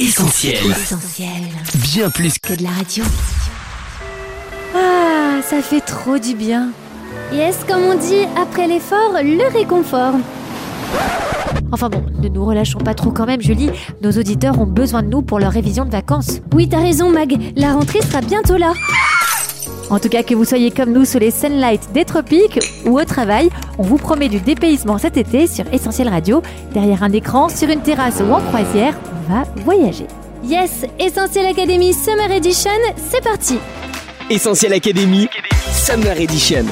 Essentiel. Essentiel. Bien plus Que de la radio. Ah, ça fait trop du bien. Yes, comme on dit, après l'effort, le réconfort. Enfin bon, ne nous relâchons pas trop quand même, Julie. Nos auditeurs ont besoin de nous pour leur révision de vacances. Oui, t'as raison, Mag. La rentrée sera bientôt là. En tout cas, que vous soyez comme nous sous les sunlights des tropiques ou au travail, on vous promet du dépaysement cet été sur Essentiel Radio. Derrière un écran, sur une terrasse ou en croisière, on va voyager. Yes, Essentiel Academy Summer Edition, c'est parti. Essentiel Academy, Summer Edition.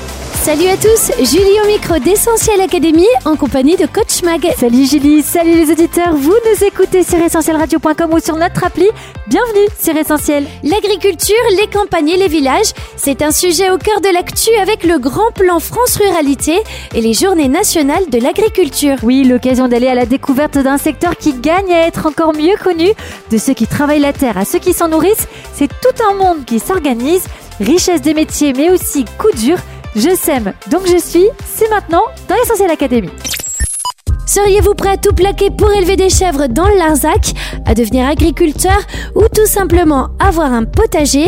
Salut à tous, Julie au micro d'Essentiel Academy en compagnie de Coach Mag. Salut Julie, salut les auditeurs, vous nous écoutez sur essentielradio.com ou sur notre appli. Bienvenue sur Essentiel. L'agriculture, les campagnes et les villages, c'est un sujet au cœur de l'actu avec le grand plan France Ruralité et les journées nationales de l'agriculture. Oui, l'occasion d'aller à la découverte d'un secteur qui gagne à être encore mieux connu, de ceux qui travaillent la terre à ceux qui s'en nourrissent, c'est tout un monde qui s'organise, richesse des métiers mais aussi coup dur. Je sème, donc je suis, c'est maintenant dans Essentiel Academy. Seriez-vous prêt à tout plaquer pour élever des chèvres dans le Larzac, à devenir agriculteur ou tout simplement avoir un potager?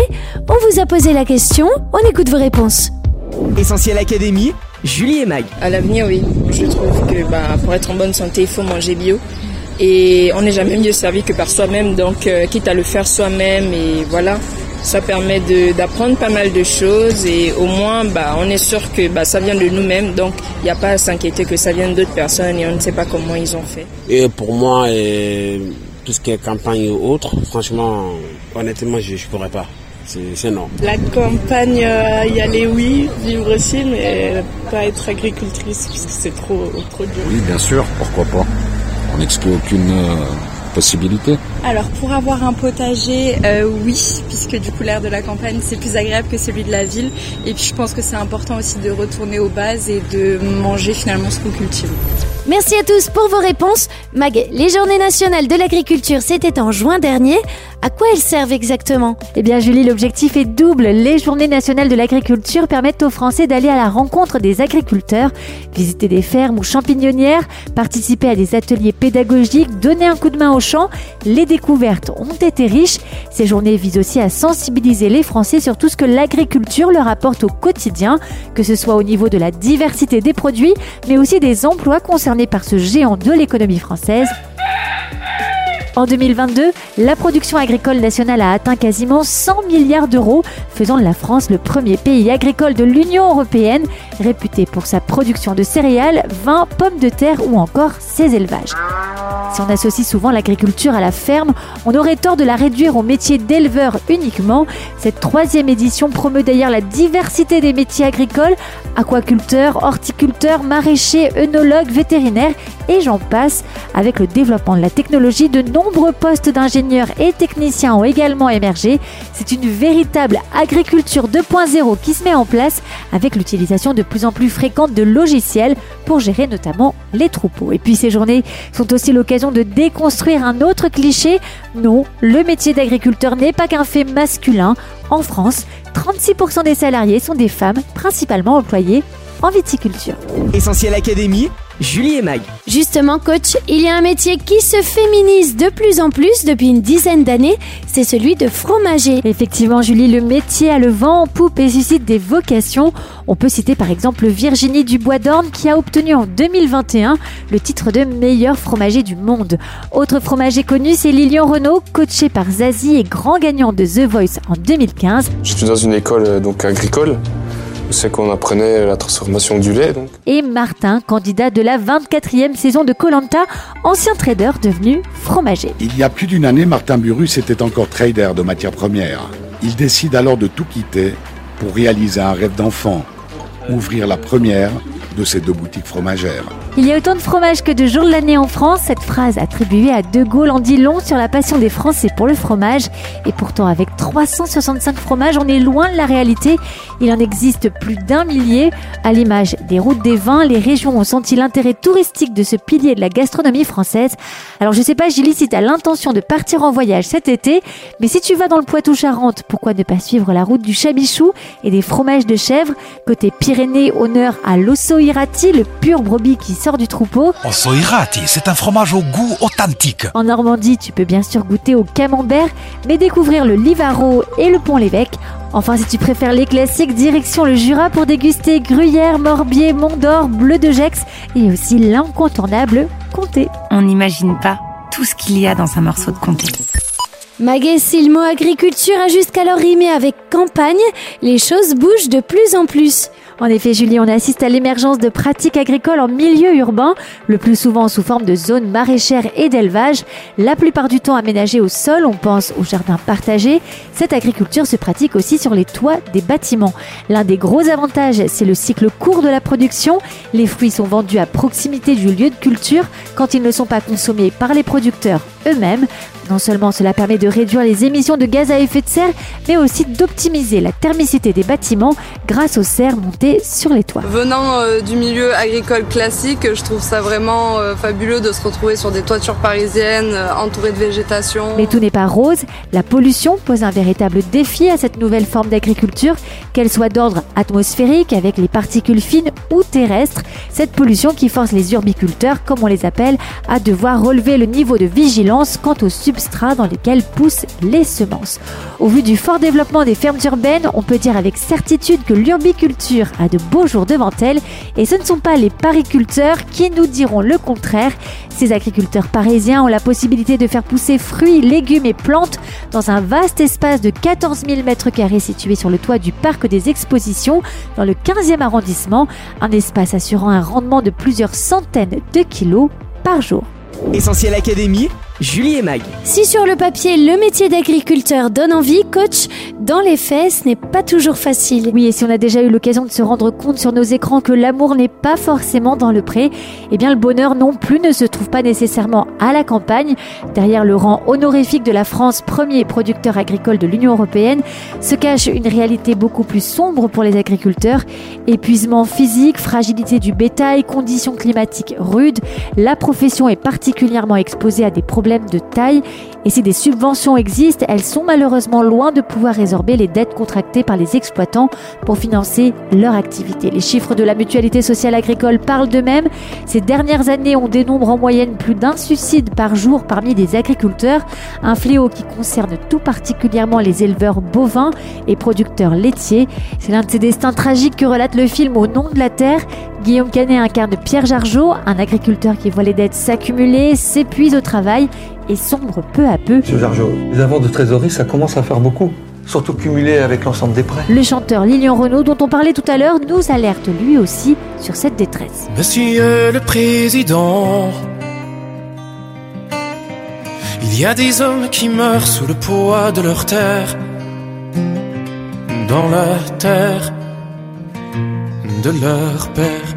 On vous a posé la question, on écoute vos réponses. Essentiel Academy, Julie et Mag. À l'avenir, oui. Je trouve que bah, pour être en bonne santé, il faut manger bio. Et on n'est jamais mieux servi que par soi-même, donc euh, quitte à le faire soi-même, et voilà, ça permet de- d'apprendre pas mal de choses et au moins bah, on est sûr que bah, ça vient de nous-mêmes, donc il n'y a pas à s'inquiéter que ça vienne d'autres personnes et on ne sait pas comment ils ont fait. Et pour moi, tout ce qui est campagne ou autre, franchement, honnêtement, je ne pourrais pas. C'est c'est non. La campagne, euh, y aller oui, vivre aussi, mais pas être agricultrice parce que c'est trop, trop dur. Oui, bien sûr, pourquoi pas. On n'exclut aucune euh, possibilité. Alors pour avoir un potager, euh, oui, puisque du coup l'air de la campagne c'est plus agréable que celui de la ville. Et puis je pense que c'est important aussi de retourner aux bases et de manger finalement ce qu'on cultive. Merci à tous pour vos réponses. Mag, les journées nationales de l'agriculture, c'était en juin dernier. À quoi elles servent exactement? Eh bien Julie, l'objectif est double. Les journées nationales de l'agriculture permettent aux Français d'aller à la rencontre des agriculteurs, visiter des fermes ou champignonnières, participer à des ateliers pédagogiques, donner un coup de main aux champs. Les découvertes ont été riches. Ces journées visent aussi à sensibiliser les Français sur tout ce que l'agriculture leur apporte au quotidien, que ce soit au niveau de la diversité des produits, mais aussi des emplois concernés par ce géant de l'économie française. En 2022, la production agricole nationale a atteint quasiment 100 milliards d'euros, faisant de la France le premier pays agricole de l'Union européenne, réputé pour sa production de céréales, vin, pommes de terre ou encore ses élevages. Si on associe souvent l'agriculture à la ferme, on aurait tort de la réduire au métier d'éleveur uniquement. Cette troisième édition promeut d'ailleurs la diversité des métiers agricoles, aquaculteurs, horticulteurs, maraîchers, œnologues, vétérinaires et j'en passe. Avec le développement de la technologie, de nombreux postes d'ingénieurs et techniciens ont également émergé. C'est une véritable agriculture 2.0 qui se met en place avec l'utilisation de plus en plus fréquente de logiciels pour gérer notamment les troupeaux. Et puis ces journées sont aussi l'occasion de déconstruire un autre cliché. Non, le métier d'agriculteur n'est pas qu'un fait masculin. En France, 36% des salariés sont des femmes, principalement employées en viticulture. Essentiel Academy, Julie et Mag. Justement, coach, il y a un métier qui se féminise de plus en plus depuis une dizaine d'années, c'est celui de fromager. Effectivement, Julie, le métier a le vent en poupe et suscite des vocations. On peut citer par exemple Virginie Dubois-Dorne qui a obtenu en 2021 le titre de meilleur fromager du monde. Autre fromager connu, c'est Lilian Renault, coaché par Zazie et grand gagnant de The Voice en 2015. J'étais dans une école euh, donc agricole. C'est qu'on apprenait la transformation du lait. Donc. Et Martin, candidat de la 24e saison de Colanta, ancien trader devenu fromager. Il y a plus d'une année, Martin Burus était encore trader de matières premières. Il décide alors de tout quitter pour réaliser un rêve d'enfant, ouvrir la première de ces deux boutiques fromagères. Il y a autant de fromage que de jours de l'année en France. Cette phrase attribuée à De Gaulle en dit long sur la passion des Français pour le fromage. Et pourtant, avec 365 fromages, on est loin de la réalité. Il en existe plus d'un millier. À l'image des routes des vins, les régions ont senti l'intérêt touristique de ce pilier de la gastronomie française. Alors, je sais pas, Gilly, si as l'intention de partir en voyage cet été, mais si tu vas dans le Poitou-Charentes, pourquoi ne pas suivre la route du Chabichou et des fromages de chèvre? Côté Pyrénées, honneur à l'osso Osoirati, le pur brebis qui sort du troupeau. Osoirati, c'est un fromage au goût authentique. En Normandie, tu peux bien sûr goûter au camembert, mais découvrir le Livaro et le Pont-l'Évêque. Enfin, si tu préfères les classiques, direction le Jura pour déguster Gruyère, Morbier, Mont d'Or, Bleu de Gex et aussi l'incontournable Comté. On n'imagine pas tout ce qu'il y a dans un morceau de comté. Maguet, si le mot agriculture a jusqu'alors rimé avec campagne, les choses bougent de plus en plus. En effet, Julie, on assiste à l'émergence de pratiques agricoles en milieu urbain, le plus souvent sous forme de zones maraîchères et d'élevage, la plupart du temps aménagées au sol, on pense aux jardins partagés. Cette agriculture se pratique aussi sur les toits des bâtiments. L'un des gros avantages, c'est le cycle court de la production. Les fruits sont vendus à proximité du lieu de culture quand ils ne sont pas consommés par les producteurs eux-mêmes. Non seulement cela permet de réduire les émissions de gaz à effet de serre, mais aussi d'optimiser la thermicité des bâtiments grâce aux serres montées sur les toits. Venant euh, du milieu agricole classique, je trouve ça vraiment euh, fabuleux de se retrouver sur des toitures parisiennes euh, entourées de végétation. Mais tout n'est pas rose. La pollution pose un véritable défi à cette nouvelle forme d'agriculture, qu'elle soit d'ordre atmosphérique avec les particules fines ou terrestres. Cette pollution qui force les urbiculteurs, comme on les appelle, à devoir relever le niveau de vigilance quant aux substances dans lesquels poussent les semences. Au vu du fort développement des fermes urbaines, on peut dire avec certitude que l'urbiculture a de beaux jours devant elle et ce ne sont pas les pariculteurs qui nous diront le contraire. Ces agriculteurs parisiens ont la possibilité de faire pousser fruits, légumes et plantes dans un vaste espace de 14 000 m2 situé sur le toit du parc des expositions dans le 15e arrondissement, un espace assurant un rendement de plusieurs centaines de kilos par jour. Essentiel Académie, Julie et Mag. Si sur le papier le métier d'agriculteur donne envie, coach, dans les faits, ce n'est pas toujours facile. Oui, et si on a déjà eu l'occasion de se rendre compte sur nos écrans que l'amour n'est pas forcément dans le pré, eh bien le bonheur non plus ne se trouve pas nécessairement à la campagne. Derrière le rang honorifique de la France, premier producteur agricole de l'Union européenne, se cache une réalité beaucoup plus sombre pour les agriculteurs. Épuisement physique, fragilité du bétail, conditions climatiques rudes, la profession est particulièrement exposée à des problèmes de taille et si des subventions existent, elles sont malheureusement loin de pouvoir résorber les dettes contractées par les exploitants pour financer leur activité. Les chiffres de la mutualité sociale agricole parlent d'eux-mêmes. Ces dernières années, on dénombre en moyenne plus d'un suicide par jour parmi les agriculteurs, un fléau qui concerne tout particulièrement les éleveurs bovins et producteurs laitiers. C'est l'un de ces destins tragiques que relate le film Au nom de la terre. Guillaume Canet incarne Pierre Jargeau, un agriculteur qui voit les dettes s'accumuler, s'épuise au travail et sombre peu à peu. Monsieur Jargeau, les avoirs de trésorerie, ça commence à faire beaucoup. Surtout cumulé avec l'ensemble des prêts. Le chanteur Lilian Renault, dont on parlait tout à l'heure, nous alerte lui aussi sur cette détresse. Monsieur le Président, il y a des hommes qui meurent sous le poids de leur terre, dans la terre de leur père.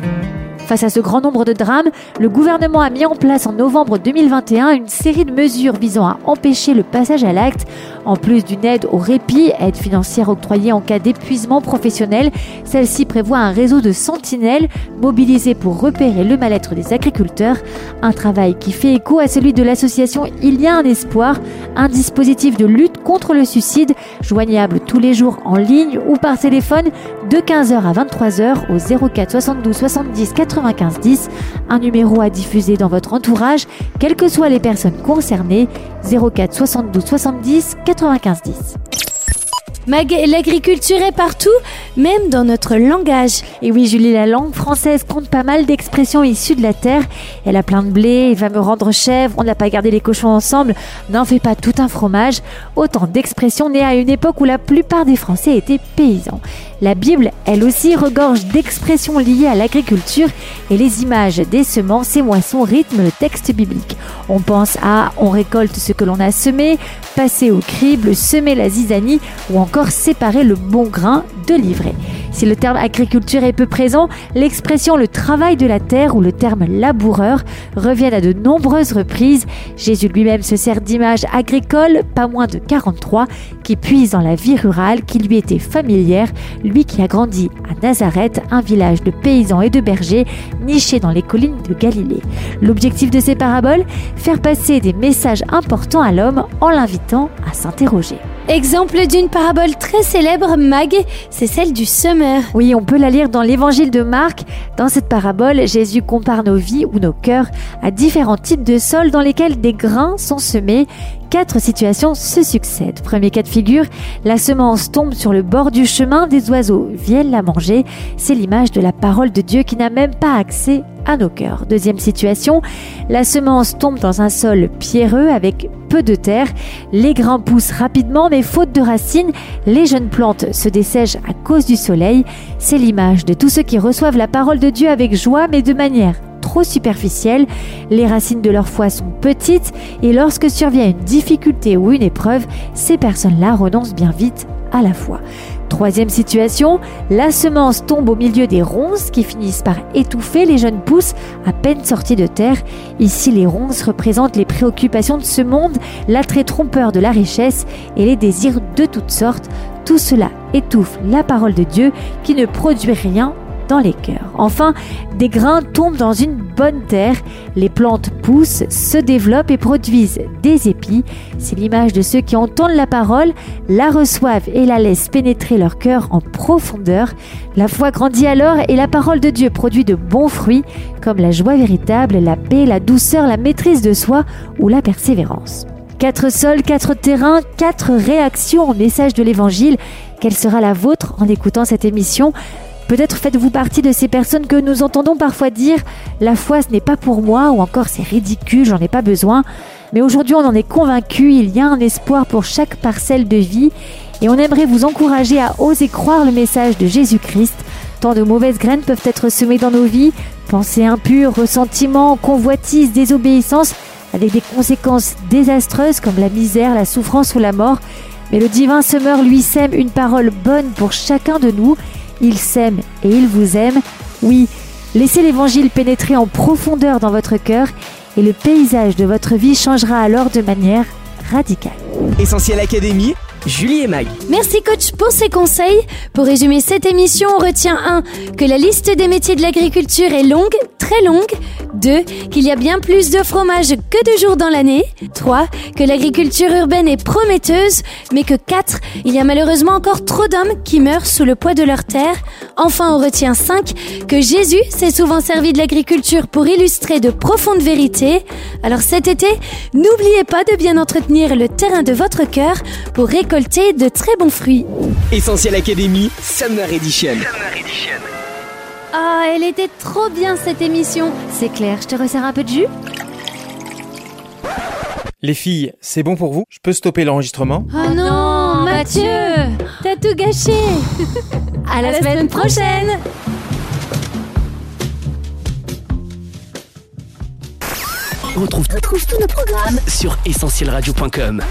Face à ce grand nombre de drames, le gouvernement a mis en place en novembre 2021 une série de mesures visant à empêcher le passage à l'acte. En plus d'une aide au répit, aide financière octroyée en cas d'épuisement professionnel, celle-ci prévoit un réseau de sentinelles mobilisés pour repérer le mal-être des agriculteurs. Un travail qui fait écho à celui de l'association Il y a un espoir, un dispositif de lutte contre le suicide, joignable tous les jours en ligne ou par téléphone de 15h à 23h au 04 72 70 80 95 10, un numéro à diffuser dans votre entourage, quelles que soient les personnes concernées, 04 72 70 95 10. Mag, l'agriculture est partout, même dans notre langage. Et oui, Julie, la langue française compte pas mal d'expressions issues de la terre. Elle a plein de blé, il va me rendre chèvre, on n'a pas gardé les cochons ensemble, n'en fait pas tout un fromage. Autant d'expressions nées à une époque où la plupart des Français étaient paysans. La Bible, elle aussi, regorge d'expressions liées à l'agriculture et les images des semences et moissons rythment le texte biblique. On pense à on récolte ce que l'on a semé, passer au crible, semer la zizanie ou encore séparer le bon grain de l'ivraie. vrai. Si le terme agriculture est peu présent, l'expression le travail de la terre ou le terme laboureur reviennent à de nombreuses reprises. Jésus lui-même se sert d'images agricoles, pas moins de 43, qui puisent dans la vie rurale qui lui était familière, lui qui a grandi à Nazareth, un village de paysans et de bergers niché dans les collines de Galilée. L'objectif de ces paraboles? Faire passer des messages importants à l'homme en l'invitant à s'interroger. Exemple d'une parabole très célèbre, Mag, c'est celle du semeur. Oui, on peut la lire dans l'évangile de Marc. Dans cette parabole, Jésus compare nos vies ou nos cœurs à différents types de sols dans lesquels des grains sont semés. Quatre situations se succèdent. Premier cas de figure, la semence tombe sur le bord du chemin, des oiseaux viennent la manger. C'est l'image de la parole de Dieu qui n'a même pas accès à nos cœurs. Deuxième situation, la semence tombe dans un sol pierreux avec peu de terre. Les grains poussent rapidement, mais faute de racines, les jeunes plantes se dessèchent à cause du soleil. C'est l'image de tous ceux qui reçoivent la parole de Dieu avec joie, mais de manière trop superficielle. Les racines de leur foi sont petites et lorsque survient une difficulté ou une épreuve, ces personnes-là renoncent bien vite à la foi. Troisième situation, la semence tombe au milieu des ronces qui finissent par étouffer les jeunes pousses à peine sorties de terre. Ici, les ronces représentent les préoccupations de ce monde, l'attrait trompeur de la richesse et les désirs de toutes sortes. Tout cela étouffe la parole de Dieu qui ne produit rien les cœurs. Enfin, des grains tombent dans une bonne terre, les plantes poussent, se développent et produisent des épis. C'est l'image de ceux qui entendent la parole, la reçoivent et la laissent pénétrer leur cœur en profondeur. La foi grandit alors et la parole de Dieu produit de bons fruits comme la joie véritable, la paix, la douceur, la maîtrise de soi ou la persévérance. Quatre sols, quatre terrains, quatre réactions au message de l'Évangile. Quelle sera la vôtre en écoutant cette émission? Peut-être faites-vous partie de ces personnes que nous entendons parfois dire la foi ce n'est pas pour moi ou encore c'est ridicule, j'en ai pas besoin. Mais aujourd'hui on en est convaincu, il y a un espoir pour chaque parcelle de vie et on aimerait vous encourager à oser croire le message de Jésus-Christ. Tant de mauvaises graines peuvent être semées dans nos vies, pensées impures, ressentiments, convoitises, désobéissance, avec des conséquences désastreuses comme la misère, la souffrance ou la mort. Mais le divin semeur lui sème une parole bonne pour chacun de nous il s'aime et il vous aime. Oui, laissez l'évangile pénétrer en profondeur dans votre cœur et le paysage de votre vie changera alors de manière radicale. Essentiel Académie, Julie et Mag. Merci coach pour ces conseils. Pour résumer cette émission, on retient 1. Que la liste des métiers de l'agriculture est longue, très longue. 2. Qu'il y a bien plus de fromage que de jours dans l'année. 3. Que l'agriculture urbaine est prometteuse, mais que 4. Il y a malheureusement encore trop d'hommes qui meurent sous le poids de leur terre. Enfin, on retient 5. Que Jésus s'est souvent servi de l'agriculture pour illustrer de profondes vérités. Alors cet été, n'oubliez pas de bien entretenir le terrain de votre cœur pour récolter de très bons fruits. Essentiel Académie, Summer Edition. Ah, elle était trop bien cette émission. C'est clair, je te resserre un peu de jus Les filles, c'est bon pour vous? Je peux stopper l'enregistrement? Oh non, Mathieu T'as tout gâché À la, semaine prochaine On retrouve tous nos programmes sur essentielradio.com.